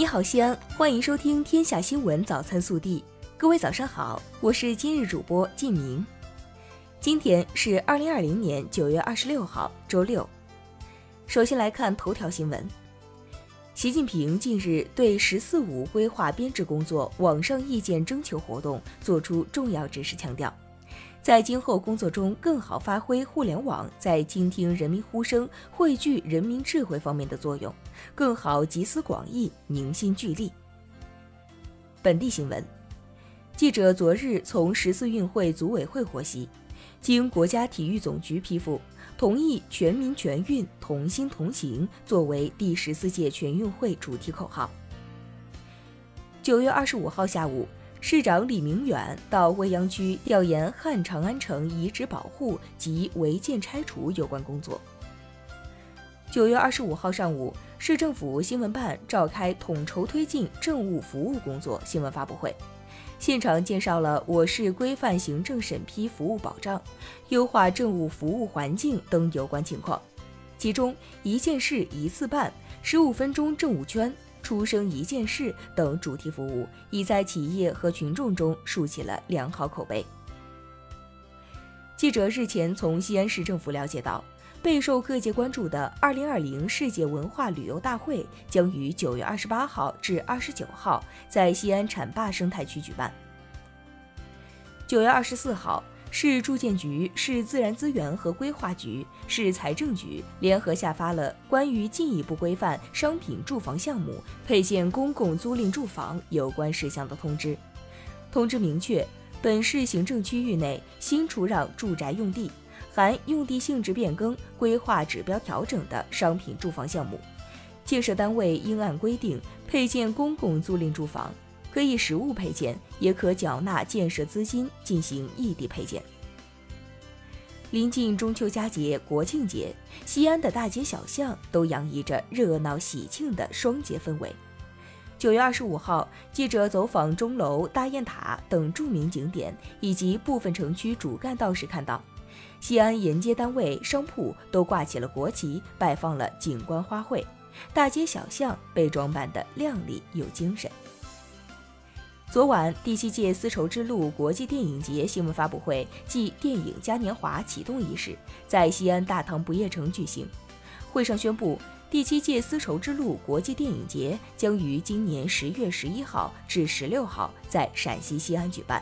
你好，西安，欢迎收听《天下新闻早餐速递》。各位早上好，我是今日主播靳明。今天是二零二零年九月二十六号，周六。首先来看头条新闻。习近平近日对“十四五”规划编制工作网上意见征求活动作出重要指示，强调，在今后工作中更好发挥互联网在倾听人民呼声、汇聚人民智慧方面的作用，更好集思广益、凝心聚力。本地新闻。记者昨日从十四运会组委会获悉，经国家体育总局批复，同意“全民全运，同心同行”作为第十四届全运会主题口号。九月二十五号下午，市长李明远到未央区调研汉长安城遗址保护及违建拆除有关工作。九月二十五号上午，市政府新闻办召开统筹推进政务服务工作新闻发布会。现场介绍了我市规范行政审批服务保障、优化政务服务环境等有关情况，其中一件事一次办、十五分钟政务圈、出生一件事等主题服务，已在企业和群众中树起了良好口碑。记者日前从西安市政府了解到。备受各界关注的2020世界文化旅游大会将于9月28号至29号在西安浐灞生态区举办。9月24号，市住建局、市自然资源和规划局、市财政局联合下发了关于进一步规范商品住房项目配建公共租赁住房有关事项的通知。通知明确，本市行政区域内新出让住宅用地。含用地性质变更、规划指标调整的商品住房项目，建设单位应按规定配建公共租赁住房，可以实物配建，也可缴纳建设资金进行异地配建。临近中秋佳节、国庆节，西安的大街小巷都洋溢着热闹喜庆的双节氛围。九月二十五号，记者走访钟楼、大雁塔等著名景点以及部分城区主干道时，看到。西安沿街单位、商铺都挂起了国旗，摆放了景观花卉，大街小巷被装扮得靓丽有精神。昨晚，第七届丝绸之路国际电影节新闻发布会暨电影嘉年华启动仪式在西安大唐不夜城举行。会上宣布，第七届丝绸之路国际电影节将于今年十月十一号至十六号在陕西西安举办。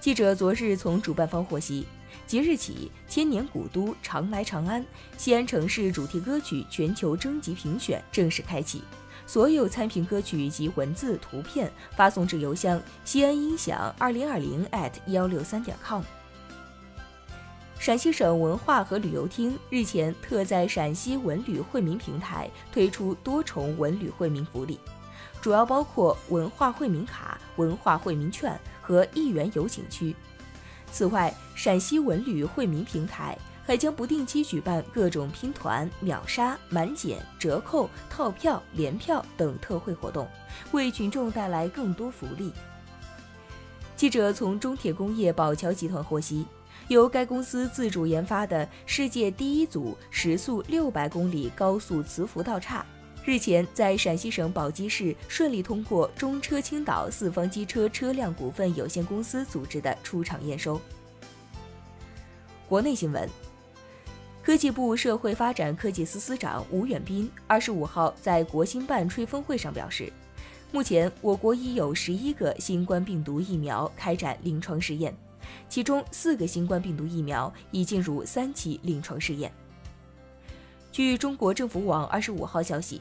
记者昨日从主办方获悉。即日起，千年古都常来长安西安城市主题歌曲全球征集评选正式开启，所有参评歌曲及文字、图片发送至邮箱西安音响二零二零 at 幺六三点 com。陕西省文化和旅游厅日前特在陕西文旅惠民平台推出多重文旅惠民福利，主要包括文化惠民卡、文化惠民券和一元游景区。此外，陕西文旅惠民平台还将不定期举办各种拼团、秒杀、满减、折扣、套票、联票等特惠活动，为群众带来更多福利。记者从中铁工业宝桥集团获悉，由该公司自主研发的世界第一组时速六百公里高速磁浮道岔。日前，在陕西省宝鸡市顺利通过中车青岛四方机车车辆股份有限公司组织的出厂验收。国内新闻，科技部社会发展科技司司长吴远斌二十五号在国新办吹风会上表示，目前我国已有十一个新冠病毒疫苗开展临床试验，其中四个新冠病毒疫苗已进入三期临床试验。据中国政府网二十五号消息。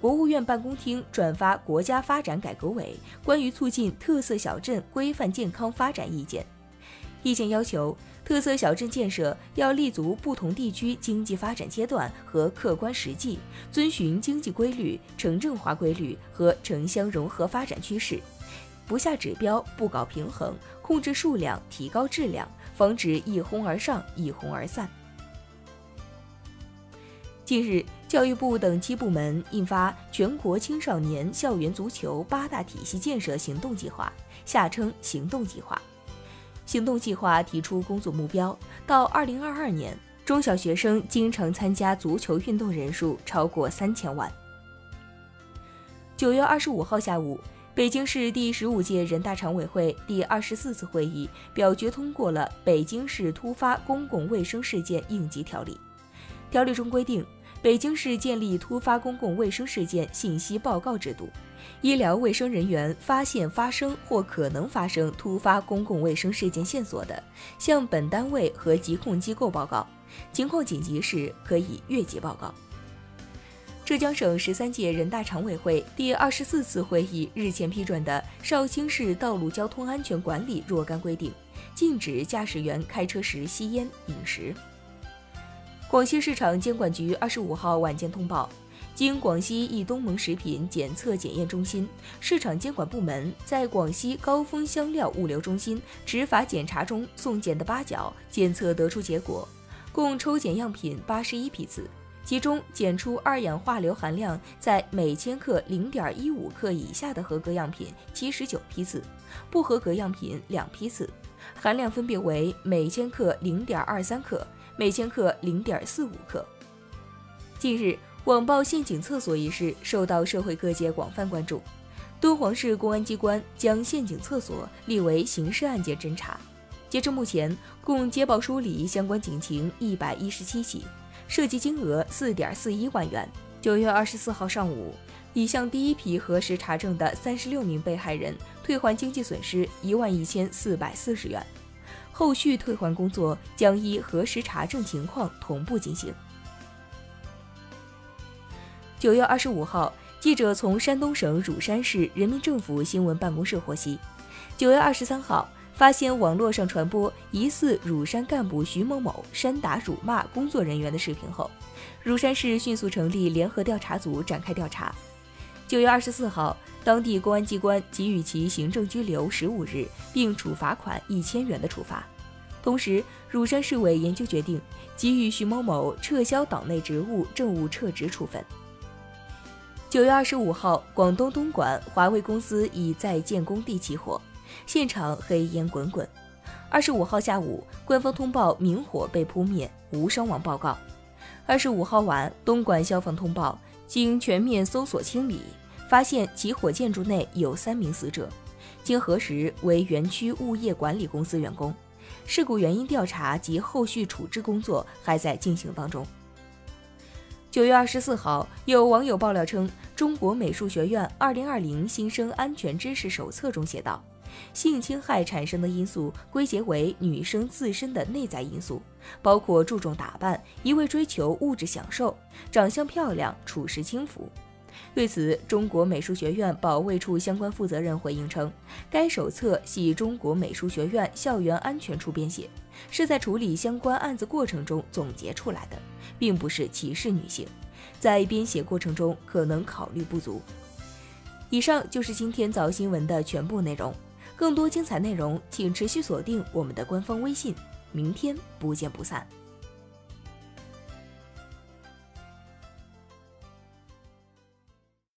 国务院办公厅转发国家发展改革委关于促进特色小镇规范健康发展意见，意见要求，特色小镇建设要立足不同地区经济发展阶段和客观实际，遵循经济规律、城镇化规律和城乡融合发展趋势，不下指标，不搞平衡，控制数量，提高质量，防止一哄而上，一哄而散。近日，教育部等七部门印发《全国青少年校园足球八大体系建设行动计划》（下称“行动计划”）。行动计划提出工作目标，到二零二二年，中小学生经常参加足球运动人数超过三千万。九月二十五号下午，北京市第十五届人大常委会第二十四次会议表决通过了《北京市突发公共卫生事件应急条例》。条例中规定，北京市建立突发公共卫生事件信息报告制度。医疗卫生人员发现发生或可能发生突发公共卫生事件线索的，向本单位和疾控机构报告，情况紧急时可以越级报告。浙江省十三届人大常委会第二十四次会议日前批准的《绍兴市道路交通安全管理若干规定》，禁止驾驶员开车时吸烟、饮食。广西市场监管局二十五号晚间通报。经广西一东盟食品检测检验中心市场监管部门在广西高峰香料物流中心执法检查中送检的八角检测得出结果，共抽检样品八十一批次，其中检出二氧化硫含量在每千克零点一五克以下的合格样品七十九批次，不合格样品两批次，含量分别为每千克零点二三克、每千克零点四五克。近日。网曝陷阱厕所一事受到社会各界广泛关注，敦煌市公安机关将陷阱厕所列为刑事案件侦查。截至目前，共接报梳理相关警情一百一十七起，涉及金额四点四一万元。九月二十四号上午，已向第一批核实查证的三十六名被害人退还经济损失一万一千四百四十元，后续退还工作将依核实查证情况同步进行。九月二十五号，记者从山东省乳山市人民政府新闻办公室获悉，九月二十三号发现网络上传播疑似乳山干部徐某某扇打辱骂工作人员的视频后，乳山市迅速成立联合调查组展开调查。九月二十四号，当地公安机关给予其行政拘留十五日，并处罚款一千元的处罚。同时，乳山市委研究决定给予徐某某撤销党内职务、政务撤职处分。九月二十五号，广东东莞华为公司已在建工地起火，现场黑烟滚滚。二十五号下午，官方通报明火被扑灭，无伤亡报告。二十五号晚，东莞消防通报，经全面搜索清理，发现起火建筑内有三名死者，经核实为园区物业管理公司员工。事故原因调查及后续处置工作还在进行当中。九月二十四号，有网友爆料称，中国美术学院二零二零新生安全知识手册中写道，性侵害产生的因素归结为女生自身的内在因素，包括注重打扮、一味追求物质享受、长相漂亮、处事轻浮。对此，中国美术学院保卫处相关负责人回应称，该手册系中国美术学院校园安全处编写，是在处理相关案子过程中总结出来的，并不是歧视女性，在编写过程中可能考虑不足。以上就是今天早新闻的全部内容，更多精彩内容请持续锁定我们的官方微信，明天不见不散。